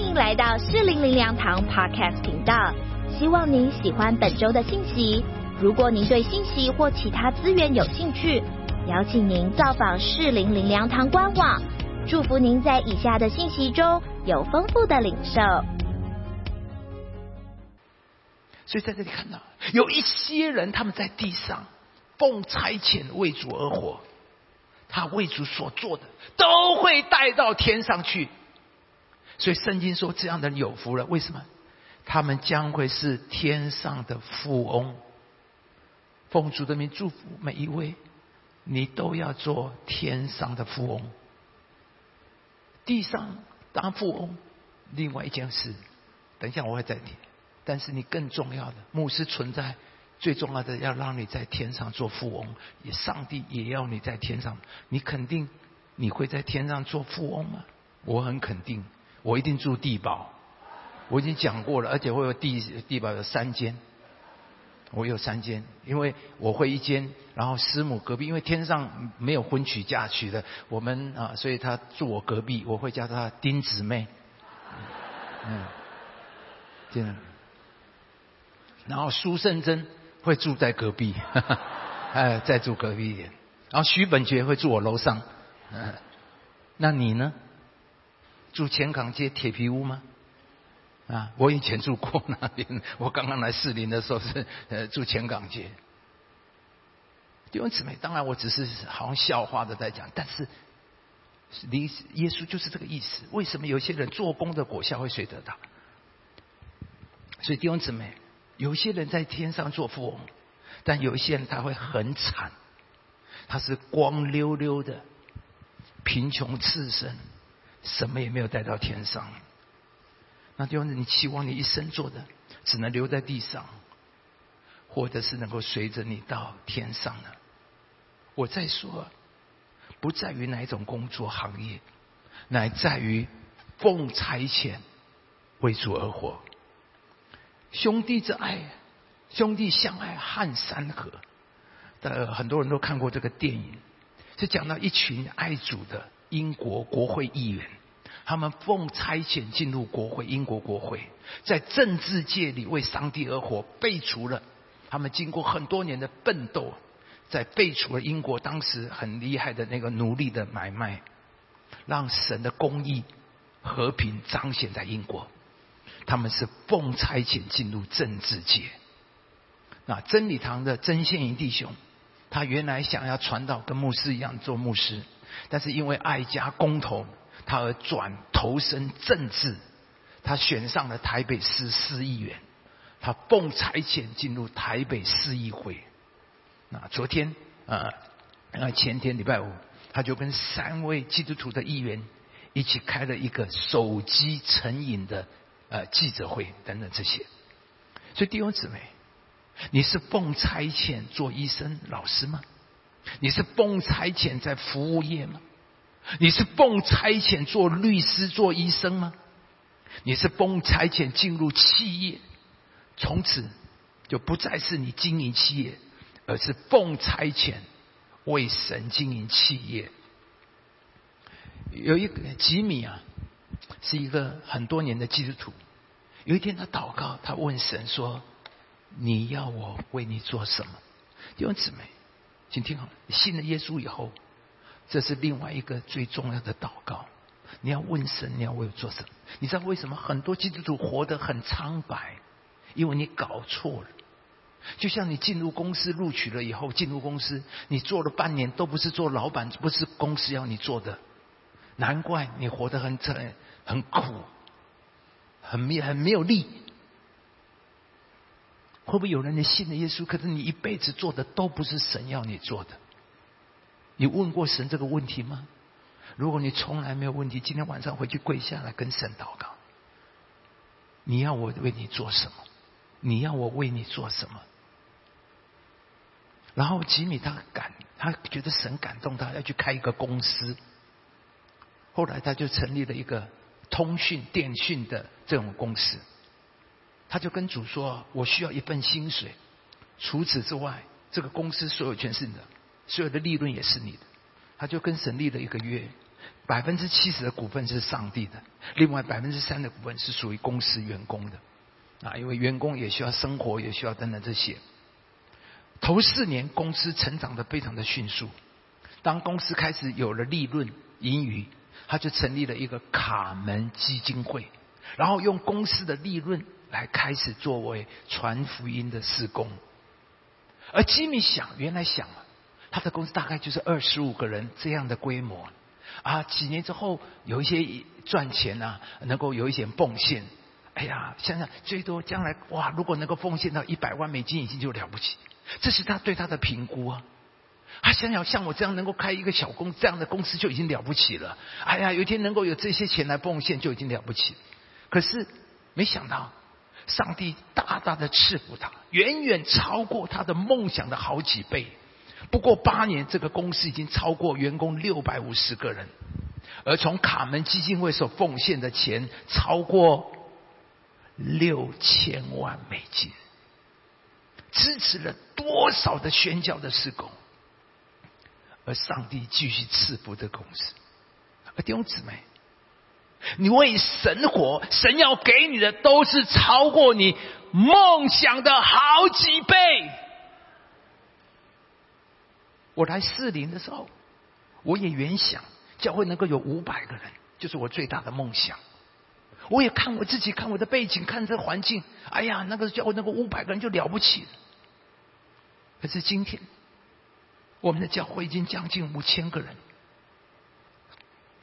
欢迎来到四零零粮堂 Podcast 频道，希望您喜欢本周的信息。如果您对信息或其他资源有兴趣，邀请您造访四零零粮堂官网。祝福您在以下的信息中有丰富的领受。所以在这里看到有一些人，他们在地上奉差遣为主而活，他为主所做的都会带到天上去。所以圣经说，这样的人有福了。为什么？他们将会是天上的富翁。奉主的名祝福每一位，你都要做天上的富翁。地上当富翁，另外一件事，等一下我会再提。但是你更重要的，牧师存在最重要的，要让你在天上做富翁。也上帝也要你在天上，你肯定你会在天上做富翁吗？我很肯定，我一定住地堡。我已经讲过了，而且会有地地堡有三间。我有三间，因为我会一间，然后师母隔壁，因为天上没有婚娶嫁娶的，我们啊，所以她住我隔壁，我会叫她丁姊妹，嗯，这样，然后苏胜珍会住在隔壁，哎，再住隔壁一点，然后徐本觉会住我楼上，那你呢？住前港街铁皮屋吗？啊，我以前住过那边。我刚刚来士林的时候是呃住前港街。弟兄姊妹，当然我只是好像笑话的在讲，但是离耶稣就是这个意思。为什么有些人做工的果效会随得到？所以弟兄姊妹，有些人在天上做富翁，但有一些人他会很惨，他是光溜溜的，贫穷赤身，什么也没有带到天上。那就是你期望你一生做的，只能留在地上，或者是能够随着你到天上呢？我再说，不在于哪一种工作行业，乃在于奉差遣为主而活。兄弟之爱，兄弟相爱撼山河。呃，很多人都看过这个电影，是讲到一群爱主的英国国会议员。他们奉差遣进入国会，英国国会，在政治界里为上帝而活，废除了他们经过很多年的奋斗，在废除了英国当时很厉害的那个奴隶的买卖，让神的公义、和平彰显在英国。他们是奉差遣进入政治界。那真理堂的曾宪营弟兄，他原来想要传道，跟牧师一样做牧师，但是因为爱家公投。他而转投身政治，他选上了台北市市议员，他奉差遣进入台北市议会。那昨天啊，那前天礼拜五，他就跟三位基督徒的议员一起开了一个手机成瘾的呃记者会等等这些。所以弟兄姊妹，你是奉差遣做医生、老师吗？你是奉差遣在服务业吗？你是奉差遣做律师、做医生吗？你是奉差遣进入企业，从此就不再是你经营企业，而是奉差遣为神经营企业。有一个吉米啊，是一个很多年的基督徒。有一天他祷告，他问神说：“你要我为你做什么？”弟兄姊妹，请听好，信了耶稣以后。这是另外一个最重要的祷告。你要问神，你要为我做什么？你知道为什么很多基督徒活得很苍白？因为你搞错了。就像你进入公司录取了以后，进入公司，你做了半年都不是做老板，不是公司要你做的，难怪你活得很惨、很苦、很没、很没有力。会不会有人你信了耶稣，可是你一辈子做的都不是神要你做的？你问过神这个问题吗？如果你从来没有问题，今天晚上回去跪下来跟神祷告。你要我为你做什么？你要我为你做什么？然后吉米他感，他觉得神感动他，要去开一个公司。后来他就成立了一个通讯电讯的这种公司。他就跟主说：“我需要一份薪水，除此之外，这个公司所有权是你的。”所有的利润也是你的，他就跟神立了一个约，百分之七十的股份是上帝的，另外百分之三的股份是属于公司员工的，啊，因为员工也需要生活，也需要等等这些。头四年公司成长的非常的迅速，当公司开始有了利润盈余，他就成立了一个卡门基金会，然后用公司的利润来开始作为传福音的施工。而吉米想，原来想，他的公司大概就是二十五个人这样的规模，啊，几年之后有一些赚钱啊，能够有一些奉献，哎呀，想想最多将来哇，如果能够奉献到一百万美金，已经就了不起。这是他对他的评估啊！他想想像我这样能够开一个小公这样的公司就已经了不起了。哎呀，有一天能够有这些钱来奉献就已经了不起。可是没想到，上帝大大的赐福他，远远超过他的梦想的好几倍。不过八年，这个公司已经超过员工六百五十个人，而从卡门基金会所奉献的钱超过六千万美金。支持了多少的宣教的施工，而上帝继续赐福的公司。而弟兄姊妹，你为神活，神要给你的都是超过你梦想的好几倍。我来四零的时候，我也原想教会能够有五百个人，就是我最大的梦想。我也看我自己，看我的背景，看这环境，哎呀，那个教会那个五百个人就了不起了。可是今天，我们的教会已经将近五千个人，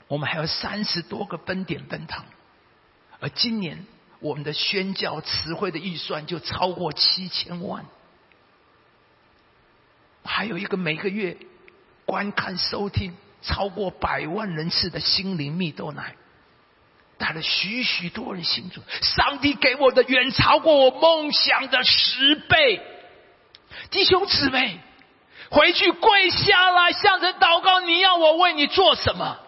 我们还有三十多个分点分堂，而今年我们的宣教词汇的预算就超过七千万，还有一个每个月观看收听超过百万人次的心灵蜜豆奶。带了许许多人信主，上帝给我的远超过我梦想的十倍。弟兄姊妹，回去跪下来向神祷告，你要我为你做什么？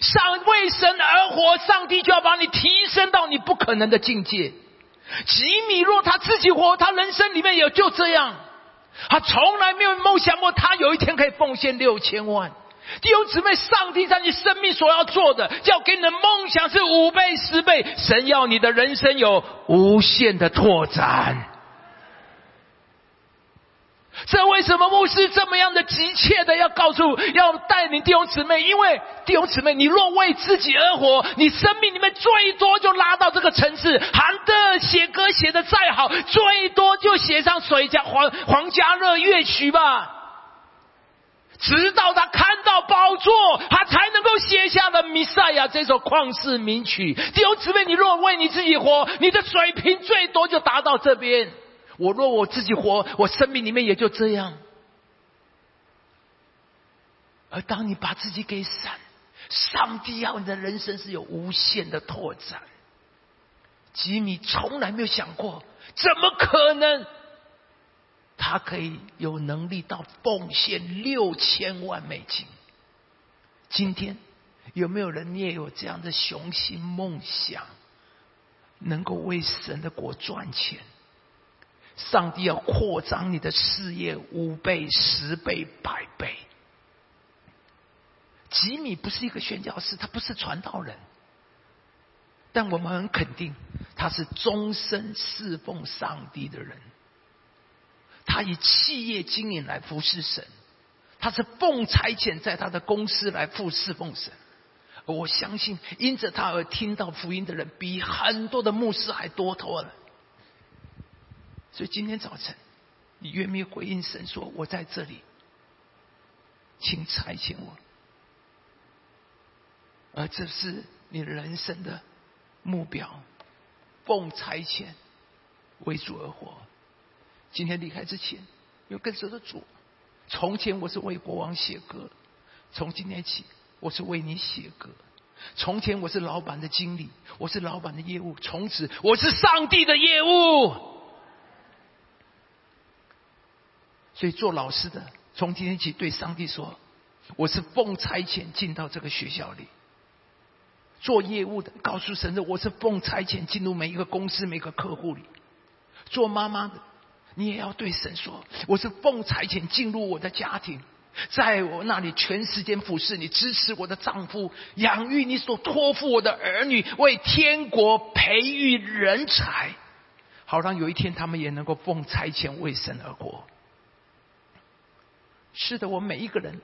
上为神而活，上帝就要把你提升到你不可能的境界。吉米若他自己活，他人生里面也就这样，他从来没有梦想过他有一天可以奉献六千万。弟兄姊妹，上帝在你生命所要做的，要给你的梦想是五倍、十倍。神要你的人生有无限的拓展。这为什么牧师这么样的急切的要告诉、要带领弟兄姊妹？因为弟兄姊妹，你若为自己而活，你生命里面最多就拉到这个层次。韩德写歌写的再好，最多就写上水家黄黄家乐乐曲吧。直到他看到宝座，他才能够写下了《弥赛亚》这首旷世名曲。弟兄姊妹，你若为你自己活，你的水平最多就达到这边。我若我自己活，我生命里面也就这样。而当你把自己给散，上帝要你的人生是有无限的拓展。吉米从来没有想过，怎么可能？他可以有能力到奉献六千万美金。今天有没有人你也有这样的雄心梦想，能够为神的国赚钱？上帝要扩张你的事业五倍、十倍、百倍。吉米不是一个宣教师，他不是传道人，但我们很肯定他是终身侍奉上帝的人。他以企业经营来服侍神，他是奉差遣在他的公司来服侍奉神。我相信因着他而听到福音的人，比很多的牧师还多多了。所以今天早晨，你愿不愿意回应神说：“我在这里，请差遣我。”而这是你人生的目标，奉差遣为主而活。今天离开之前，有更深的主。从前我是为国王写歌，从今天起，我是为你写歌。从前我是老板的经理，我是老板的业务，从此我是上帝的业务。所以做老师的，从今天起对上帝说：“我是奉差遣进到这个学校里。”做业务的，告诉神的：“我是奉差遣进入每一个公司、每个客户里。”做妈妈的。你也要对神说：“我是奉差遣进入我的家庭，在我那里全时间服侍你，支持我的丈夫，养育你所托付我的儿女，为天国培育人才，好让有一天他们也能够奉差遣为神而活。是的，我们每一个人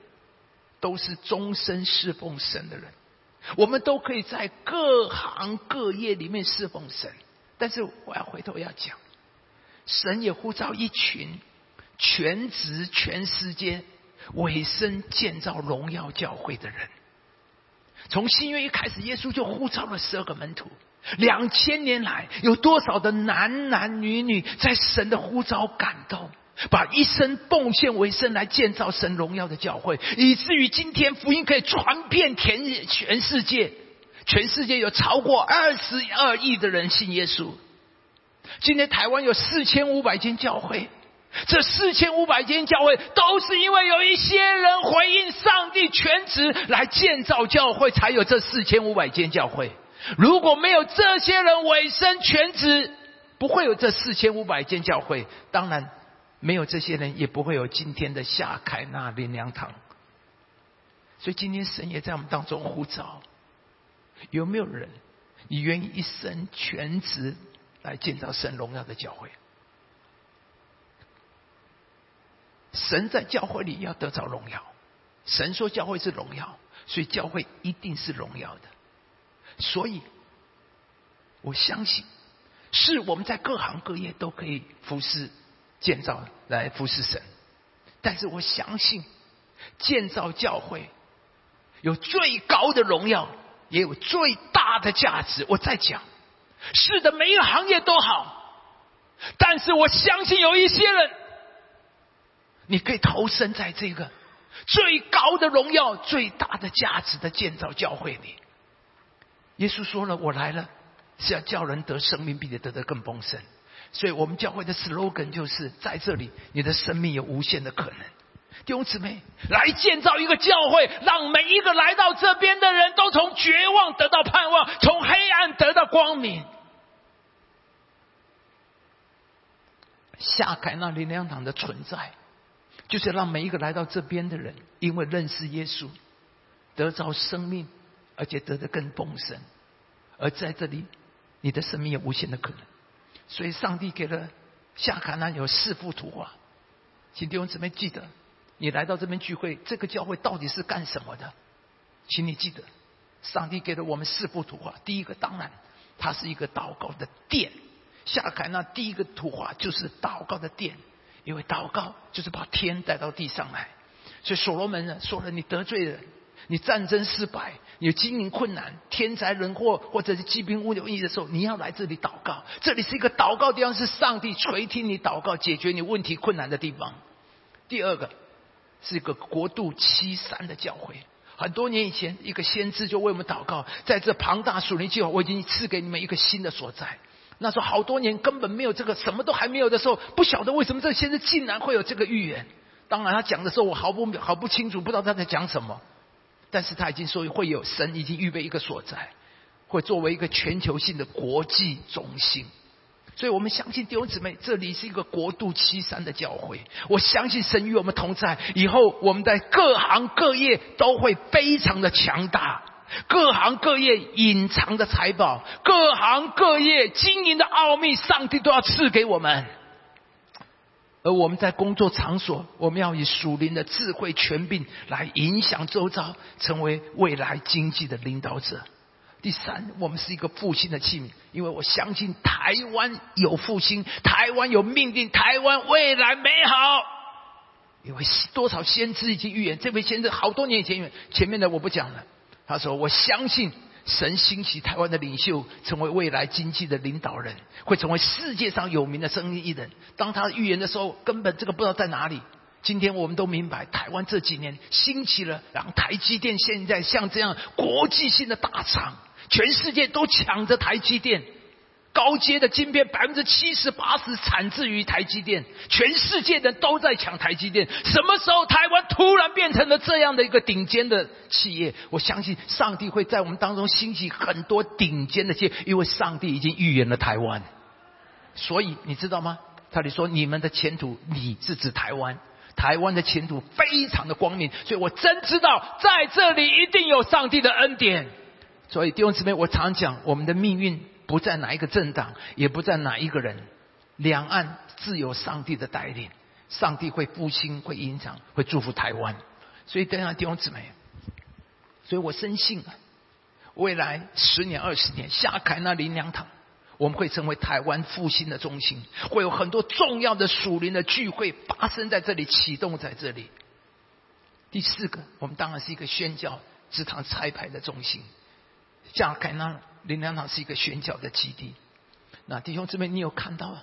都是终身侍奉神的人，我们都可以在各行各业里面侍奉神。但是我要回头要讲，神也呼召一群全职全时间。委身建造荣耀教会的人，从新约一开始，耶稣就呼召了十二个门徒。两千年来，有多少的男男女女在神的呼召感动，把一生奉献为生来建造神荣耀的教会，以至于今天福音可以传遍全全世界，全世界有超过二十二亿的人信耶稣。今天台湾有四千五百间教会。这四千五百间教会，都是因为有一些人回应上帝全职来建造教会，才有这四千五百间教会。如果没有这些人委身全职，不会有这四千五百间教会。当然，没有这些人，也不会有今天的夏凯纳林良堂。所以今天神也在我们当中呼召：有没有人，你愿意一生全职来建造神荣耀的教会？神在教会里要得着荣耀，神说教会是荣耀，所以教会一定是荣耀的。所以，我相信是我们在各行各业都可以服侍、建造来服侍神。但是我相信，建造教会有最高的荣耀，也有最大的价值。我在讲，是的，每一个行业都好，但是我相信有一些人。你可以投身在这个最高的荣耀、最大的价值的建造教会里。耶稣说了：“我来了，是要叫人得生命，并且得得更丰盛。”所以我们教会的 slogan 就是在这里，你的生命有无限的可能。弟兄姊妹，来建造一个教会，让每一个来到这边的人都从绝望得到盼望，从黑暗得到光明。下凯那灵粮堂的存在。就是让每一个来到这边的人，因为认识耶稣，得着生命，而且得的更丰盛。而在这里，你的生命有无限的可能。所以，上帝给了夏卡南有四幅图画，请弟兄姊妹记得，你来到这边聚会，这个教会到底是干什么的？请你记得，上帝给了我们四幅图画。第一个，当然，它是一个祷告的殿。夏凯那第一个图画就是祷告的殿。因为祷告就是把天带到地上来，所以所罗门呢说了：“你得罪人，你战争失败，你经营困难，天灾人祸或者是疾病物流疫的时候，你要来这里祷告。这里是一个祷告地方，是上帝垂听你祷告、解决你问题困难的地方。第二个是一个国度七三的教会。很多年以前，一个先知就为我们祷告，在这庞大属灵计划，我已经赐给你们一个新的所在。”那时候好多年根本没有这个，什么都还没有的时候，不晓得为什么这先知竟然会有这个预言。当然他讲的时候我毫不毫不清楚，不知道他在讲什么。但是他已经说会有神已经预备一个所在，会作为一个全球性的国际中心。所以我们相信弟兄姊妹，这里是一个国度七山的教会。我相信神与我们同在，以后我们在各行各业都会非常的强大。各行各业隐藏的财宝，各行各业经营的奥秘，上帝都要赐给我们。而我们在工作场所，我们要以属灵的智慧权柄来影响周遭，成为未来经济的领导者。第三，我们是一个复兴的器皿，因为我相信台湾有复兴，台湾有命定，台湾未来美好。因为多少先知已经预言，这位先知好多年以前预言，前面的我不讲了。他说：“我相信神兴起台湾的领袖，成为未来经济的领导人，会成为世界上有名的生意人。当他预言的时候，根本这个不知道在哪里。今天我们都明白，台湾这几年兴起了，让台积电现在像这样国际性的大厂，全世界都抢着台积电。”高阶的晶片百分之七十八十产自于台积电，全世界的都在抢台积电。什么时候台湾突然变成了这样的一个顶尖的企业？我相信上帝会在我们当中兴起很多顶尖的企业，因为上帝已经预言了台湾。所以你知道吗？他里说你们的前途，你是指台湾，台湾的前途非常的光明，所以我真知道在这里一定有上帝的恩典。所以弟兄姊妹，我常讲，我们的命运不在哪一个政党，也不在哪一个人，两岸自有上帝的带领，上帝会复兴，会影响，会祝福台湾。所以，弟兄姊妹，所以我深信啊，未来十年、二十年，下凯那林良堂。我们会成为台湾复兴的中心，会有很多重要的属灵的聚会发生在这里，启动在这里。第四个，我们当然是一个宣教之堂拆牌的中心，下凯纳林良堂是一个宣教的基地。那弟兄姊妹，你有看到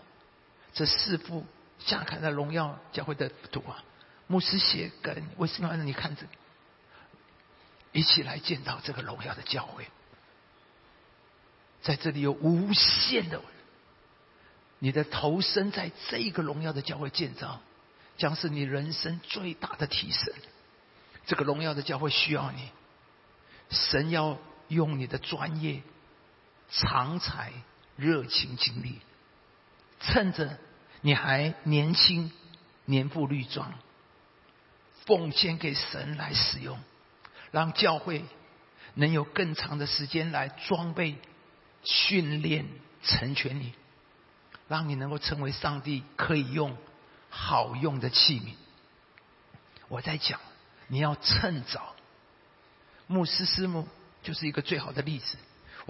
这四幅下凯的荣耀教会的图啊？牧师写给为什么让你看着？一起来见到这个荣耀的教会。在这里有无限的，你的投身在这个荣耀的教会建造，将是你人生最大的提升。这个荣耀的教会需要你，神要用你的专业、长才、热情、精力，趁着你还年轻、年富力壮，奉献给神来使用，让教会能有更长的时间来装备。训练成全你，让你能够成为上帝可以用、好用的器皿。我在讲，你要趁早。牧师师母就是一个最好的例子。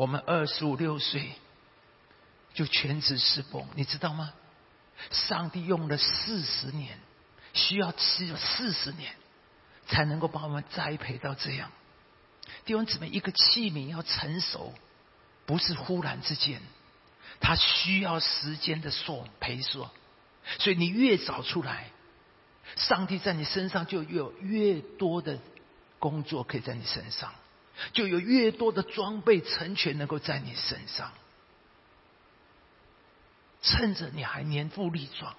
我们二十五六岁就全职侍奉，你知道吗？上帝用了四十年，需要七四十年才能够把我们栽培到这样。弟兄姊妹，一个器皿要成熟。不是忽然之间，他需要时间的索培塑，所以你越早出来，上帝在你身上就有越多的工作可以在你身上，就有越多的装备成全能够在你身上。趁着你还年富力壮，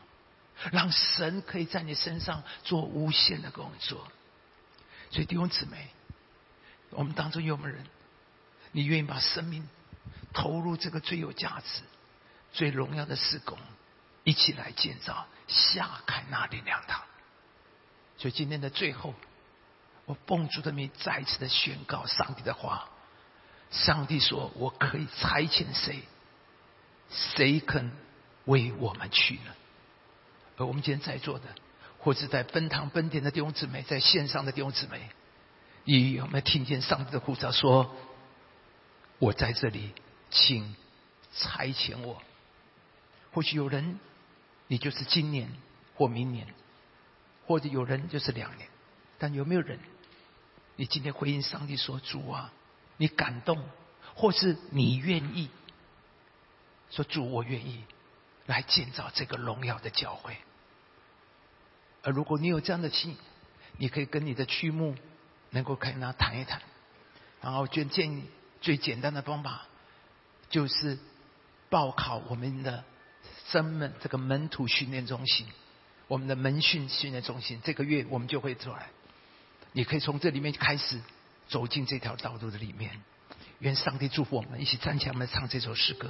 让神可以在你身上做无限的工作。所以弟兄姊妹，我们当中有没有人，你愿意把生命？投入这个最有价值、最荣耀的施工，一起来建造下开那里两堂。所以今天的最后，我奉主的名再次的宣告上帝的话：上帝说我可以差遣谁，谁肯为我们去呢？而我们今天在座的，或者在奔堂奔点的弟兄姊妹，在线上的弟兄姊妹，你有没有听见上帝的呼召？说我在这里。请差遣我。或许有人，你就是今年或明年，或者有人就是两年。但有没有人，你今天回应上帝说：“主啊，你感动，或是你愿意说主，我愿意来建造这个荣耀的教会。”而如果你有这样的心，你可以跟你的区牧能够跟他谈一谈，然后就建议最简单的方法。就是报考我们的生门这个门徒训练中心，我们的门训训练中心，这个月我们就会出来。你可以从这里面开始走进这条道路的里面。愿上帝祝福我们，一起站起来，我们唱这首诗歌。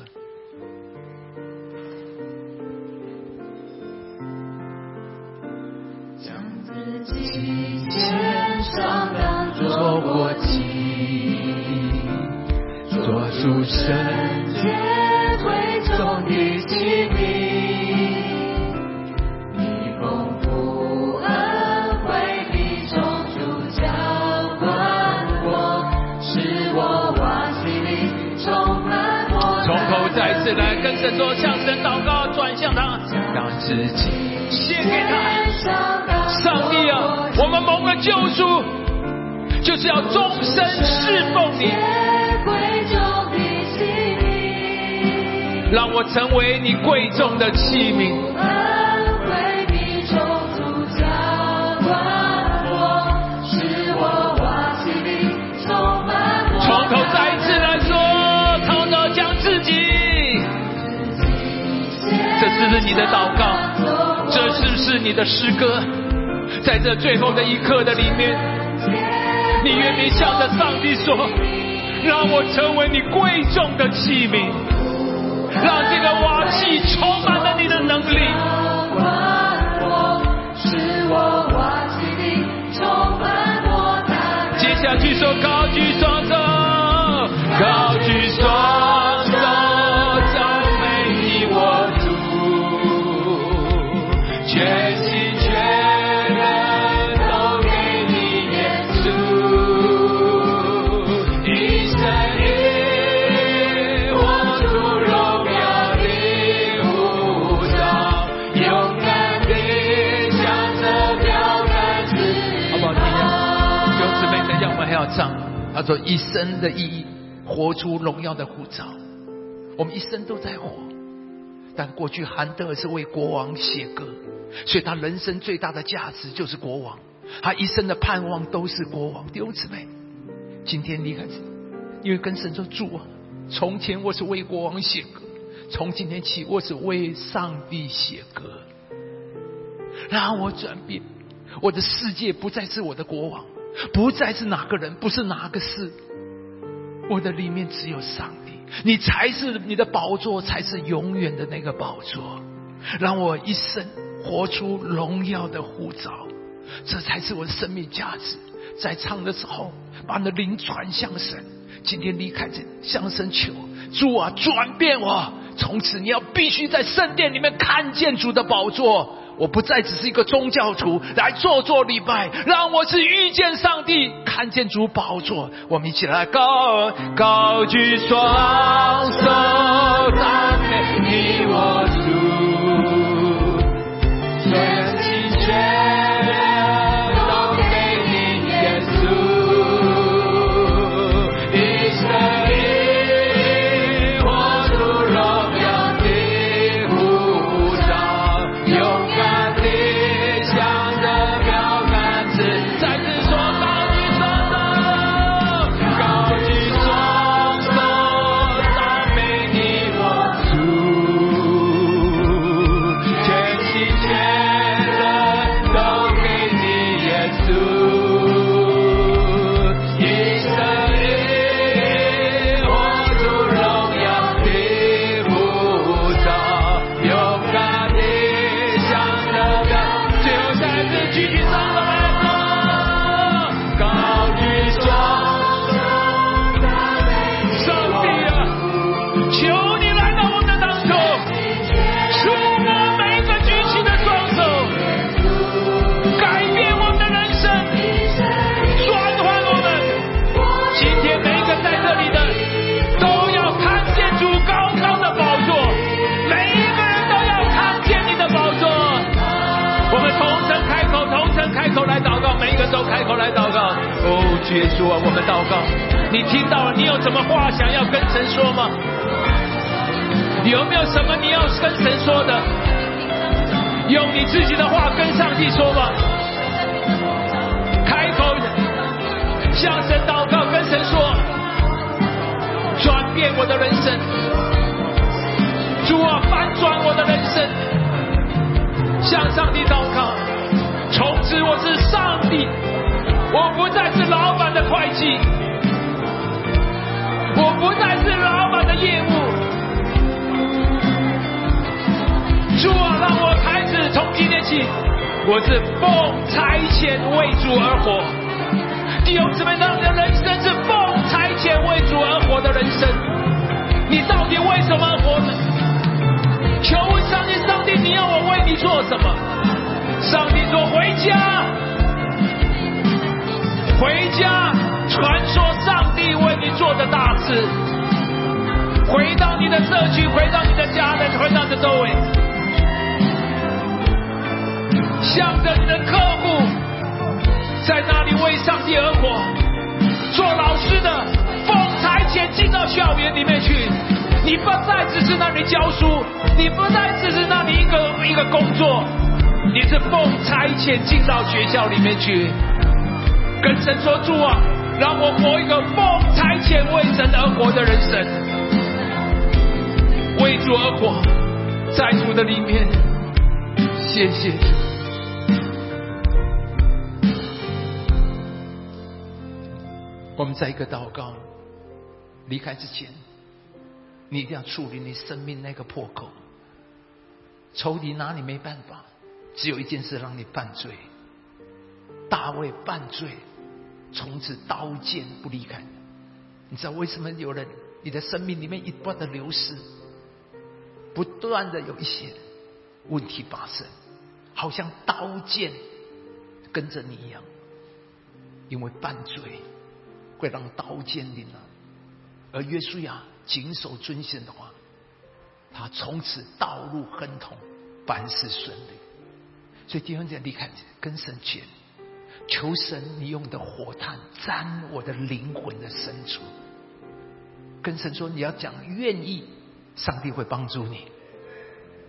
将自己献上，当作我祭，做主是。来跟神说，向神祷告，转向他，让自己献给他。上帝啊，我们蒙了救赎，就是要终身侍奉你。让我成为你贵重的器皿。你的祷告，这是不是你的诗歌？在这最后的一刻的里面，你愿意向着上帝说：“让我成为你贵重的器皿，让这个瓦器充满了你的能力。”他说一生的意义，活出荣耀的护照。我们一生都在活，但过去韩德尔是为国王写歌，所以他人生最大的价值就是国王。他一生的盼望都是国王。弟兄姊妹，今天离开，因为跟神说主啊，从前我是为国王写歌，从今天起我是为上帝写歌，让我转变，我的世界不再是我的国王，不再是哪个人，不是哪个事，我的里面只有上帝，你才是你的宝座，才是永远的那个宝座，让我一生活出荣耀的护照。这才是我生命价值。在唱的时候，把你的灵传向神。今天离开这，向神求主啊，转变我。从此你要必须在圣殿里面看见主的宝座。我不再只是一个宗教徒来做做礼拜，让我是遇见上帝，看见主宝座。我们一起来高高举双手，赞美你我什么你要跟神说的？用你自己的话跟上帝说吧。开口向神祷告，跟神说，转变我的人生。主啊，翻转我的人生。向上帝祷告，从此我是上帝。我不再是老板的会计，我不再是老板的业务。从今天起，我是奉差遣为主而活。弟兄姊妹，让你的人生是奉差遣为主而活的人生。你到底为什么活呢？求问上帝，上帝，你要我为你做什么？上帝说：回家。回家传说上帝为你做的大事，回到你的社区，回到你的家人，校园里面去，你不再只是那里教书，你不再只是那里一个一个工作，你是奉差遣进到学校里面去。跟神说主啊，让我活一个奉差遣为神而活的人生，为主而活，在主的里面，谢谢。我们在一个祷告离开之前，你一定要处理你生命那个破口。仇敌拿你没办法，只有一件事让你犯罪。大卫犯罪。从此刀剑不离开，你知道为什么有人你的生命里面一断的流失，不断的有一些问题发生，好像刀剑跟着你一样，因为犯罪会让刀剑临了，而约书亚谨守遵宪的话，他从此道路亨通，凡事顺利。所以弟兄姐妹离开跟神前。求神，你用的火炭沾我的灵魂的深处。跟神说，你要讲愿意，上帝会帮助你。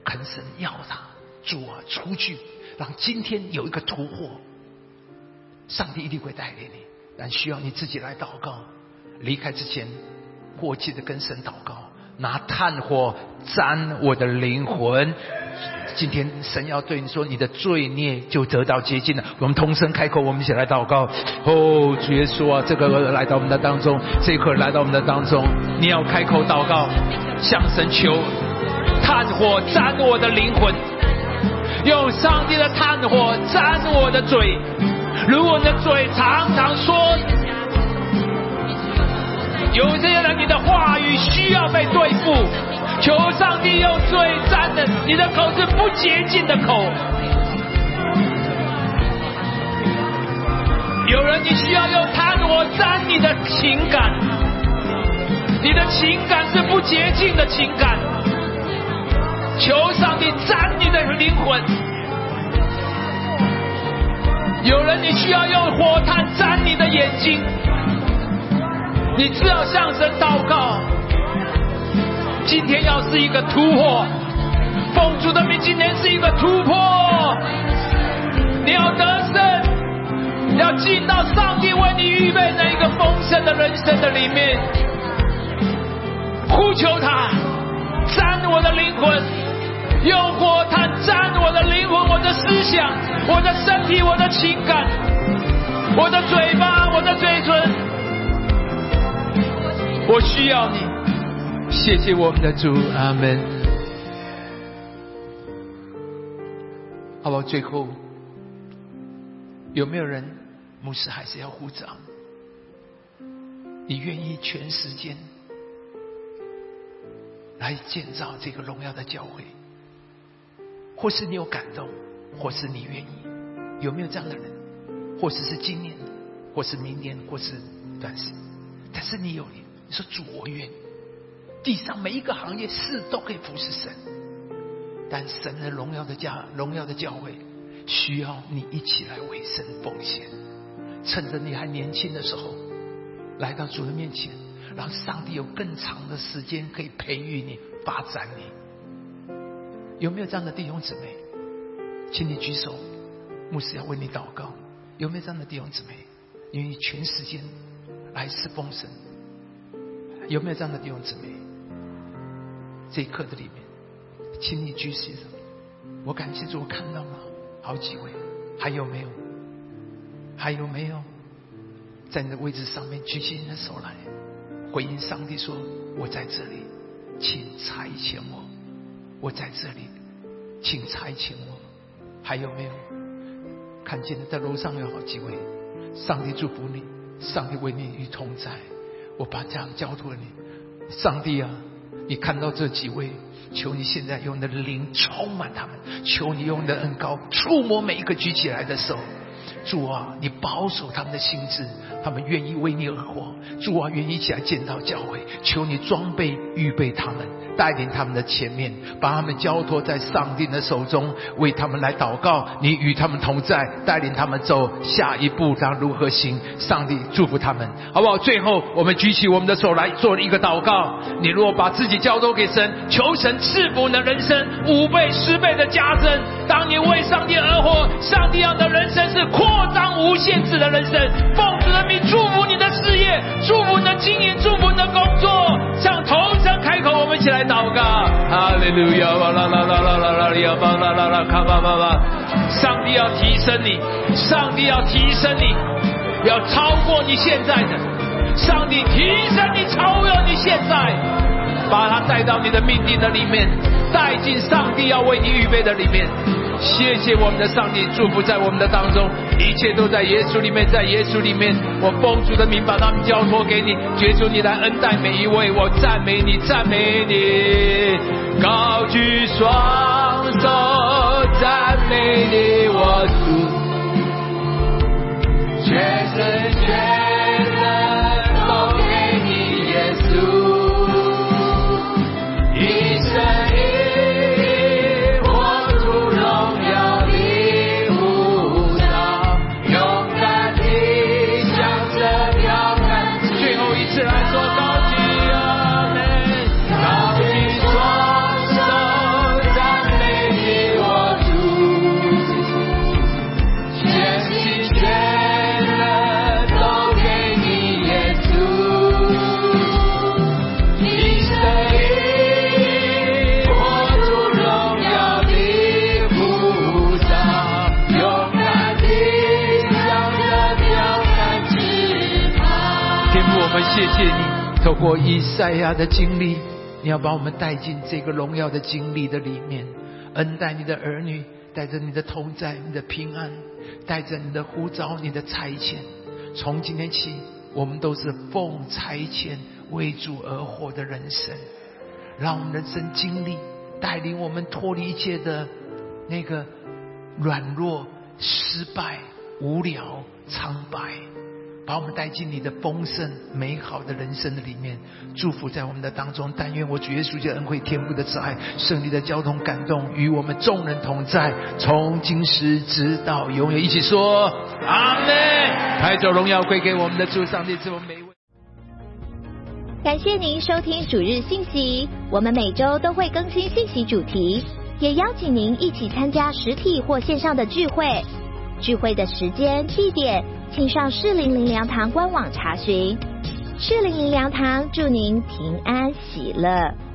恳神要他主啊，出去，让今天有一个突破。上帝一定会带领你，但需要你自己来祷告。离开之前，迫切的跟神祷告，拿炭火沾我的灵魂。今天神要对你说，你的罪孽就得到洁净了。我们同声开口，我们一起来祷告。哦，主耶稣啊，这个来到我们的当中，这一刻来到我们的当中，你要开口祷告，向神求炭火沾我的灵魂，用上帝的炭火沾我的嘴。如果你的嘴常常说，有些人你的话语需要被对付，求上帝用嘴沾的，你的口是不洁净的口。有人你需要用炭火沾你的情感，你的情感是不洁净的情感，求上帝沾你的灵魂。有人，你需要用火炭沾你的眼睛，你只要向神祷告。今天要是一个突破，奉主的名，今天是一个突破。你要得胜，要进到上帝为你预备那一个丰盛的人生的里面，呼求他，沾我的灵魂。用火炭沾我的灵魂，我的思想，我的身体，我的情感，我的嘴巴，我的嘴唇，我需要你。谢谢我们的主，阿门。好不好？最后有没有人？牧师还是要护长？你愿意全时间来建造这个荣耀的教会？或是你有感动，或是你愿意，有没有这样的人？或是是今年，或是明年，或是短时，但是你有你，你说主我愿。地上每一个行业事都可以服侍神，但神的荣耀的家，荣耀的教会，需要你一起来为神奉献。趁着你还年轻的时候，来到主的面前，让上帝有更长的时间可以培育你、发展你。有没有这样的弟兄姊妹？请你举手，牧师要为你祷告。有没有这样的弟兄姊妹？愿意全时间来侍奉神？有没有这样的弟兄姊妹？这一刻的里面，请你举起手。我感谢主，我看到了好几位。还有没有？还有没有？在你的位置上面举起你的手来，回应上帝说：“我在这里，请差遣我。”我在这里，请差遣我。还有没有看见在楼上有好几位？上帝祝福你，上帝为你与同在。我把这样交托你，上帝啊，你看到这几位，求你现在用你的灵充满他们，求你用你的恩高触摸每一个举起来的手。主啊，你保守他们的心智，他们愿意为你而活。主啊，愿意一起来见到教会，求你装备预备他们。带领他们的前面，把他们交托在上帝的手中，为他们来祷告。你与他们同在，带领他们走下一步，当如何行？上帝祝福他们，好不好？最后，我们举起我们的手来做一个祷告。你如果把自己交托给神，求神赐福你的人生五倍、十倍的加增。当你为上帝而活，上帝要的人生是扩张无限制的人生。奉人民祝福你的事业，祝福你的经营，祝福你的工作。向同声开口，我们一起来。祷告，哈利路亚！啦啦啦啦啦啦呀！吧啦啦啦！看吧吧吧！上帝要提升你，上帝要提升你，要超过你现在的。上帝提升你，超越你现在，把他带到你的命定的里面，带进上帝要为你预备的里面。谢谢我们的上帝祝福在我们的当中，一切都在耶稣里面，在耶稣里面，我奉主的名把他们交托给你，绝求你来恩待每一位，我赞美你，赞美你，高举双过以赛亚的经历，你要把我们带进这个荣耀的经历的里面，恩待你的儿女，带着你的同在、你的平安，带着你的呼召、你的差遣。从今天起，我们都是奉差遣为主而活的人生，让我们人生经历带领我们脱离一切的那个软弱、失败、无聊、苍白。把我们带进你的丰盛美好的人生的里面，祝福在我们的当中。但愿我主耶稣基督恩惠、天父的慈爱、胜利的交通感动与我们众人同在，从今时直到永远。一起说阿门。抬走荣耀归给我们的主上帝，这么美。感谢您收听主日信息，我们每周都会更新信息主题，也邀请您一起参加实体或线上的聚会。聚会的时间、地点。请上适龄零粮堂官网查询。适龄零粮堂祝您平安喜乐。